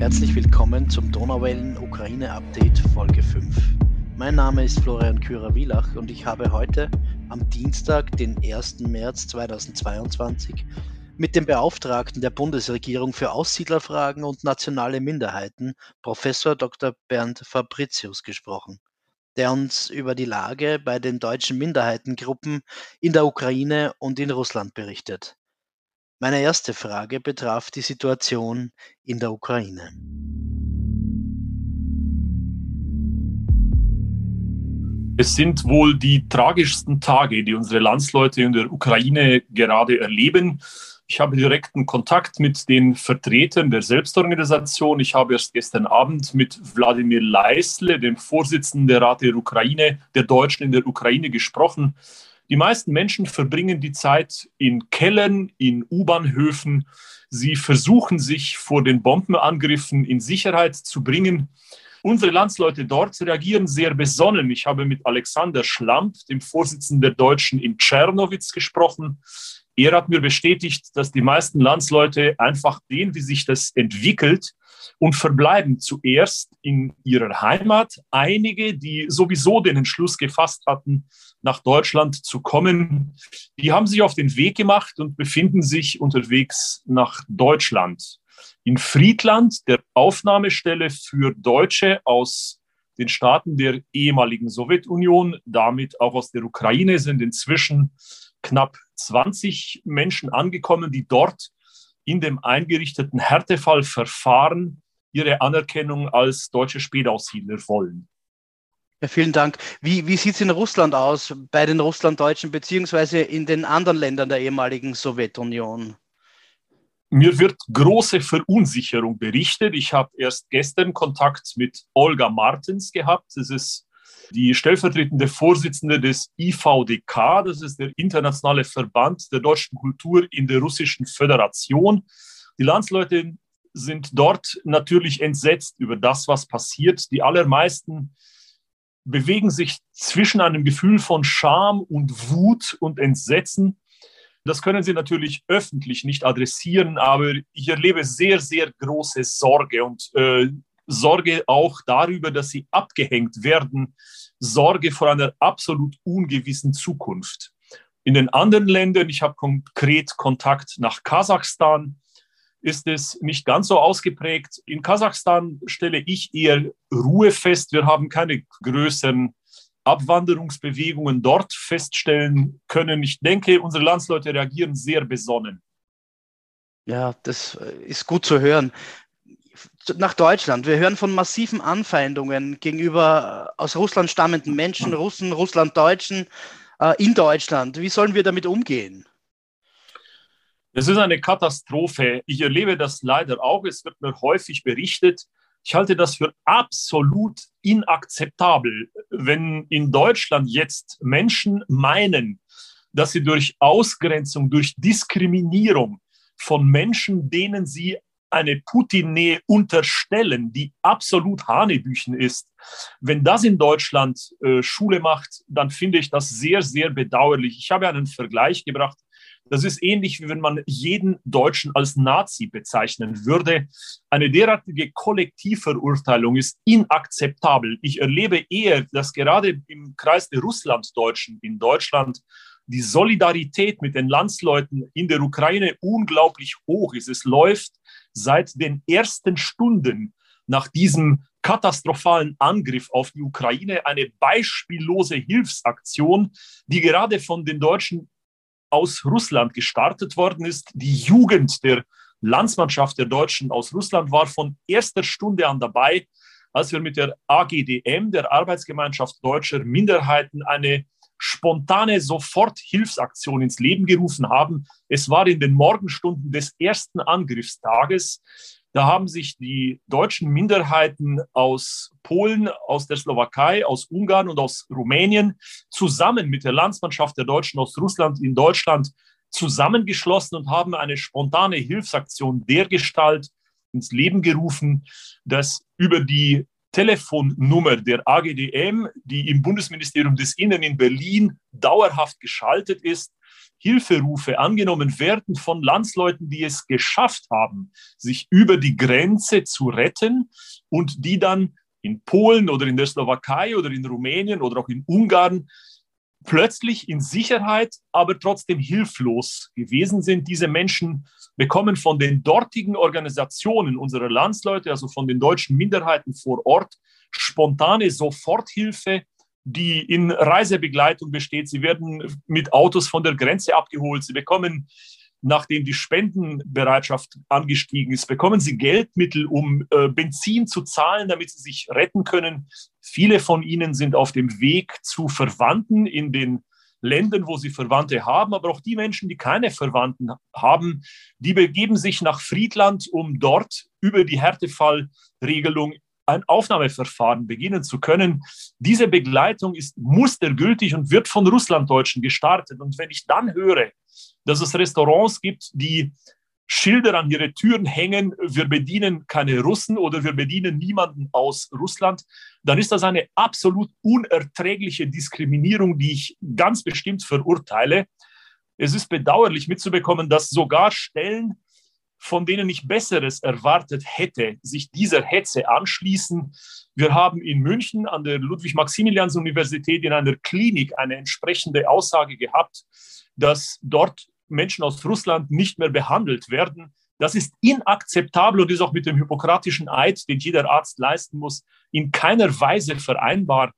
Herzlich willkommen zum Donauwellen Ukraine Update Folge 5. Mein Name ist Florian Kürer-Wielach und ich habe heute am Dienstag, den 1. März 2022, mit dem Beauftragten der Bundesregierung für Aussiedlerfragen und nationale Minderheiten, Professor Dr. Bernd Fabricius, gesprochen, der uns über die Lage bei den deutschen Minderheitengruppen in der Ukraine und in Russland berichtet. Meine erste Frage betraf die Situation in der Ukraine. Es sind wohl die tragischsten Tage, die unsere Landsleute in der Ukraine gerade erleben. Ich habe direkten Kontakt mit den Vertretern der Selbstorganisation. Ich habe erst gestern Abend mit Wladimir Leisle, dem Vorsitzenden der Rat der Ukraine, der Deutschen in der Ukraine, gesprochen. Die meisten Menschen verbringen die Zeit in Kellern, in U-Bahnhöfen. Sie versuchen sich vor den Bombenangriffen in Sicherheit zu bringen. Unsere Landsleute dort reagieren sehr besonnen. Ich habe mit Alexander Schlamp, dem Vorsitzenden der Deutschen in Tschernowitz, gesprochen. Er hat mir bestätigt, dass die meisten Landsleute einfach sehen, wie sich das entwickelt und verbleiben zuerst in ihrer Heimat. Einige, die sowieso den Entschluss gefasst hatten, nach Deutschland zu kommen, die haben sich auf den Weg gemacht und befinden sich unterwegs nach Deutschland. In Friedland, der Aufnahmestelle für Deutsche aus den Staaten der ehemaligen Sowjetunion, damit auch aus der Ukraine, sind inzwischen knapp 20 Menschen angekommen, die dort in dem eingerichteten Härtefallverfahren ihre Anerkennung als deutsche Spätaussiedler wollen. Ja, vielen Dank. Wie, wie sieht es in Russland aus, bei den Russlanddeutschen beziehungsweise in den anderen Ländern der ehemaligen Sowjetunion? Mir wird große Verunsicherung berichtet. Ich habe erst gestern Kontakt mit Olga Martens gehabt. Das ist die stellvertretende Vorsitzende des IVDK, das ist der internationale Verband der deutschen Kultur in der Russischen Föderation. Die Landsleute sind dort natürlich entsetzt über das, was passiert. Die allermeisten bewegen sich zwischen einem Gefühl von Scham und Wut und Entsetzen. Das können sie natürlich öffentlich nicht adressieren, aber ich erlebe sehr, sehr große Sorge und äh, Sorge auch darüber, dass sie abgehängt werden, Sorge vor einer absolut ungewissen Zukunft. In den anderen Ländern, ich habe konkret Kontakt nach Kasachstan, ist es nicht ganz so ausgeprägt. In Kasachstan stelle ich eher Ruhe fest. Wir haben keine größeren Abwanderungsbewegungen dort feststellen können. Ich denke, unsere Landsleute reagieren sehr besonnen. Ja, das ist gut zu hören nach Deutschland. Wir hören von massiven Anfeindungen gegenüber aus Russland stammenden Menschen, Russen, Russlanddeutschen äh, in Deutschland. Wie sollen wir damit umgehen? Es ist eine Katastrophe. Ich erlebe das leider auch. Es wird mir häufig berichtet. Ich halte das für absolut inakzeptabel, wenn in Deutschland jetzt Menschen meinen, dass sie durch Ausgrenzung, durch Diskriminierung von Menschen, denen sie eine Putin-Nähe unterstellen, die absolut Hanebüchen ist, wenn das in Deutschland äh, Schule macht, dann finde ich das sehr, sehr bedauerlich. Ich habe einen Vergleich gebracht. Das ist ähnlich, wie wenn man jeden Deutschen als Nazi bezeichnen würde. Eine derartige Kollektivverurteilung ist inakzeptabel. Ich erlebe eher, dass gerade im Kreis der Russlanddeutschen in Deutschland die Solidarität mit den Landsleuten in der Ukraine unglaublich hoch ist. Es läuft seit den ersten Stunden nach diesem katastrophalen Angriff auf die Ukraine eine beispiellose Hilfsaktion, die gerade von den Deutschen aus Russland gestartet worden ist. Die Jugend der Landsmannschaft der Deutschen aus Russland war von erster Stunde an dabei, als wir mit der AGDM, der Arbeitsgemeinschaft deutscher Minderheiten, eine spontane Soforthilfsaktion ins Leben gerufen haben. Es war in den Morgenstunden des ersten Angriffstages. Da haben sich die deutschen Minderheiten aus Polen, aus der Slowakei, aus Ungarn und aus Rumänien zusammen mit der Landsmannschaft der Deutschen aus Russland in Deutschland zusammengeschlossen und haben eine spontane Hilfsaktion dergestalt ins Leben gerufen, dass über die Telefonnummer der AGDM, die im Bundesministerium des Innern in Berlin dauerhaft geschaltet ist, Hilferufe angenommen werden von Landsleuten, die es geschafft haben, sich über die Grenze zu retten und die dann in Polen oder in der Slowakei oder in Rumänien oder auch in Ungarn plötzlich in Sicherheit, aber trotzdem hilflos gewesen sind. Diese Menschen bekommen von den dortigen Organisationen unserer Landsleute, also von den deutschen Minderheiten vor Ort, spontane Soforthilfe, die in Reisebegleitung besteht. Sie werden mit Autos von der Grenze abgeholt. Sie bekommen nachdem die Spendenbereitschaft angestiegen ist, bekommen sie Geldmittel, um äh, Benzin zu zahlen, damit sie sich retten können. Viele von ihnen sind auf dem Weg zu Verwandten in den Ländern, wo sie Verwandte haben, aber auch die Menschen, die keine Verwandten haben, die begeben sich nach Friedland, um dort über die Härtefallregelung ein Aufnahmeverfahren beginnen zu können. Diese Begleitung ist mustergültig und wird von Russlanddeutschen gestartet. Und wenn ich dann höre, dass es Restaurants gibt, die Schilder an ihre Türen hängen, wir bedienen keine Russen oder wir bedienen niemanden aus Russland, dann ist das eine absolut unerträgliche Diskriminierung, die ich ganz bestimmt verurteile. Es ist bedauerlich mitzubekommen, dass sogar Stellen, von denen ich Besseres erwartet hätte, sich dieser Hetze anschließen. Wir haben in München an der Ludwig-Maximilians-Universität in einer Klinik eine entsprechende Aussage gehabt, dass dort Menschen aus Russland nicht mehr behandelt werden. Das ist inakzeptabel und ist auch mit dem hypokratischen Eid, den jeder Arzt leisten muss, in keiner Weise vereinbar.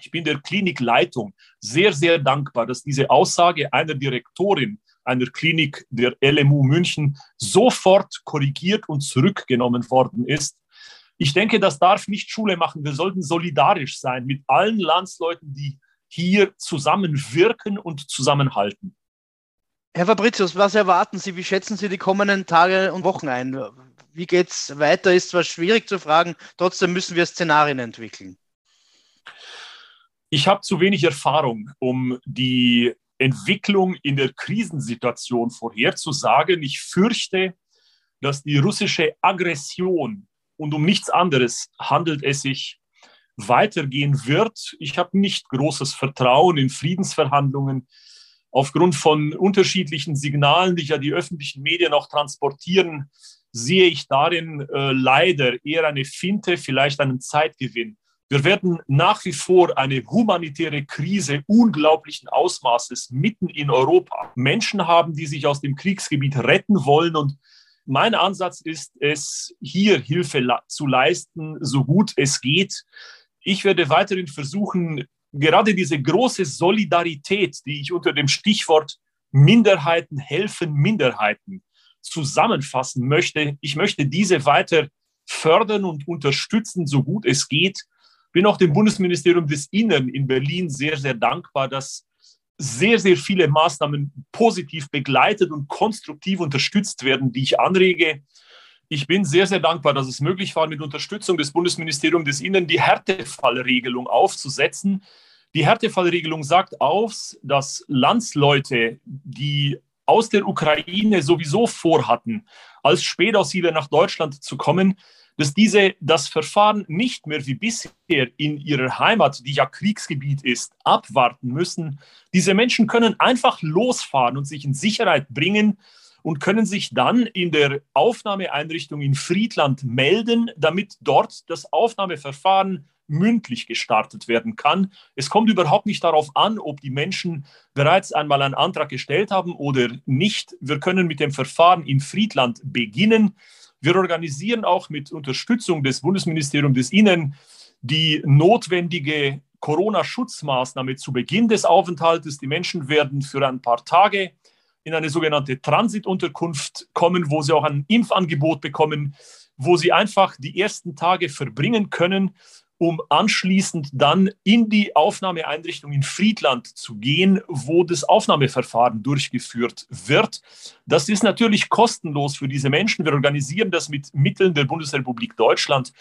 Ich bin der Klinikleitung sehr, sehr dankbar, dass diese Aussage einer Direktorin einer Klinik der LMU München sofort korrigiert und zurückgenommen worden ist. Ich denke, das darf nicht Schule machen. Wir sollten solidarisch sein mit allen Landsleuten, die hier zusammenwirken und zusammenhalten. Herr Fabricius, was erwarten Sie? Wie schätzen Sie die kommenden Tage und Wochen ein? Wie geht es weiter? Ist zwar schwierig zu fragen, trotzdem müssen wir Szenarien entwickeln. Ich habe zu wenig Erfahrung, um die Entwicklung in der Krisensituation vorherzusagen. Ich fürchte, dass die russische Aggression und um nichts anderes handelt es sich weitergehen wird. Ich habe nicht großes Vertrauen in Friedensverhandlungen. Aufgrund von unterschiedlichen Signalen, die ja die öffentlichen Medien auch transportieren, sehe ich darin äh, leider eher eine Finte, vielleicht einen Zeitgewinn. Wir werden nach wie vor eine humanitäre Krise unglaublichen Ausmaßes mitten in Europa. Menschen haben, die sich aus dem Kriegsgebiet retten wollen. Und mein Ansatz ist es, hier Hilfe zu leisten, so gut es geht. Ich werde weiterhin versuchen, gerade diese große Solidarität, die ich unter dem Stichwort Minderheiten helfen Minderheiten zusammenfassen möchte, ich möchte diese weiter fördern und unterstützen, so gut es geht bin auch dem Bundesministerium des Innern in Berlin sehr, sehr dankbar, dass sehr, sehr viele Maßnahmen positiv begleitet und konstruktiv unterstützt werden, die ich anrege. Ich bin sehr, sehr dankbar, dass es möglich war, mit Unterstützung des Bundesministeriums des Innern die Härtefallregelung aufzusetzen. Die Härtefallregelung sagt aus, dass Landsleute, die aus der Ukraine sowieso vorhatten, als Spätaussiedler nach Deutschland zu kommen, dass diese das Verfahren nicht mehr wie bisher in ihrer Heimat, die ja Kriegsgebiet ist, abwarten müssen. Diese Menschen können einfach losfahren und sich in Sicherheit bringen und können sich dann in der Aufnahmeeinrichtung in Friedland melden, damit dort das Aufnahmeverfahren mündlich gestartet werden kann. Es kommt überhaupt nicht darauf an, ob die Menschen bereits einmal einen Antrag gestellt haben oder nicht. Wir können mit dem Verfahren in Friedland beginnen. Wir organisieren auch mit Unterstützung des Bundesministeriums des Innen die notwendige Corona-Schutzmaßnahme zu Beginn des Aufenthaltes. Die Menschen werden für ein paar Tage in eine sogenannte Transitunterkunft kommen, wo sie auch ein Impfangebot bekommen, wo sie einfach die ersten Tage verbringen können um anschließend dann in die Aufnahmeeinrichtung in Friedland zu gehen, wo das Aufnahmeverfahren durchgeführt wird. Das ist natürlich kostenlos für diese Menschen. Wir organisieren das mit Mitteln der Bundesrepublik Deutschland.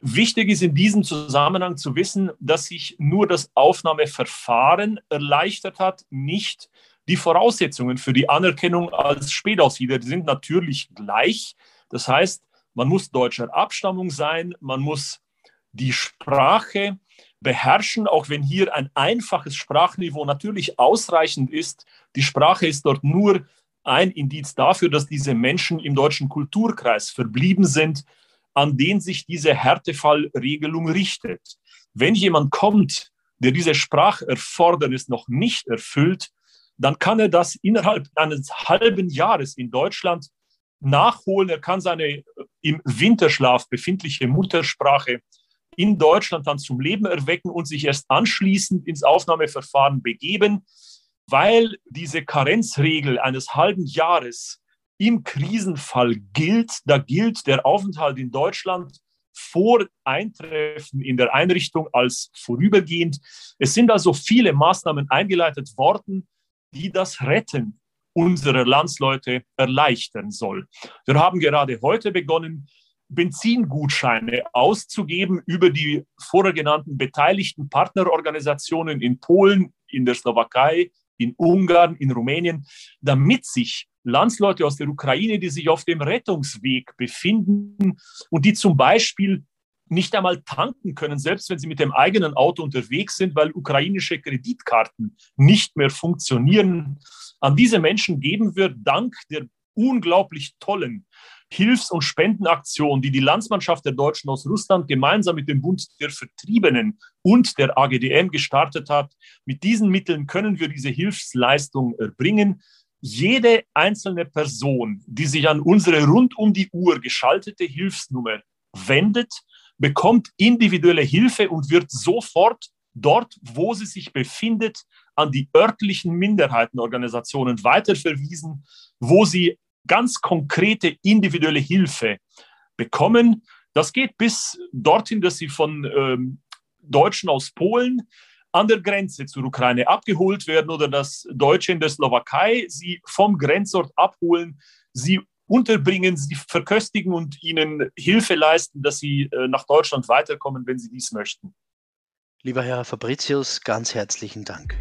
Wichtig ist in diesem Zusammenhang zu wissen, dass sich nur das Aufnahmeverfahren erleichtert hat, nicht die Voraussetzungen für die Anerkennung als Spätaussiedler sind natürlich gleich. Das heißt, man muss deutscher Abstammung sein, man muss die Sprache beherrschen, auch wenn hier ein einfaches Sprachniveau natürlich ausreichend ist. Die Sprache ist dort nur ein Indiz dafür, dass diese Menschen im deutschen Kulturkreis verblieben sind, an den sich diese Härtefallregelung richtet. Wenn jemand kommt, der diese Spracherfordernis noch nicht erfüllt, dann kann er das innerhalb eines halben Jahres in Deutschland nachholen. Er kann seine im Winterschlaf befindliche Muttersprache in Deutschland dann zum Leben erwecken und sich erst anschließend ins Aufnahmeverfahren begeben, weil diese Karenzregel eines halben Jahres im Krisenfall gilt. Da gilt der Aufenthalt in Deutschland vor Eintreffen in der Einrichtung als vorübergehend. Es sind also viele Maßnahmen eingeleitet worden, die das Retten unserer Landsleute erleichtern soll. Wir haben gerade heute begonnen, Benzingutscheine auszugeben über die vorher genannten beteiligten Partnerorganisationen in Polen, in der Slowakei, in Ungarn, in Rumänien, damit sich Landsleute aus der Ukraine, die sich auf dem Rettungsweg befinden und die zum Beispiel nicht einmal tanken können, selbst wenn sie mit dem eigenen Auto unterwegs sind, weil ukrainische Kreditkarten nicht mehr funktionieren. An diese Menschen geben wir dank der unglaublich tollen Hilfs- und Spendenaktion, die die Landsmannschaft der Deutschen aus Russland gemeinsam mit dem Bund der Vertriebenen und der AGDM gestartet hat. Mit diesen Mitteln können wir diese Hilfsleistung erbringen. Jede einzelne Person, die sich an unsere rund um die Uhr geschaltete Hilfsnummer wendet, bekommt individuelle Hilfe und wird sofort dort, wo sie sich befindet, an die örtlichen Minderheitenorganisationen weiterverwiesen, wo sie ganz konkrete individuelle Hilfe bekommen. Das geht bis dorthin, dass sie von ähm, Deutschen aus Polen an der Grenze zur Ukraine abgeholt werden oder dass Deutsche in der Slowakei sie vom Grenzort abholen, sie unterbringen, sie verköstigen und ihnen Hilfe leisten, dass sie äh, nach Deutschland weiterkommen, wenn sie dies möchten. Lieber Herr Fabricius, ganz herzlichen Dank.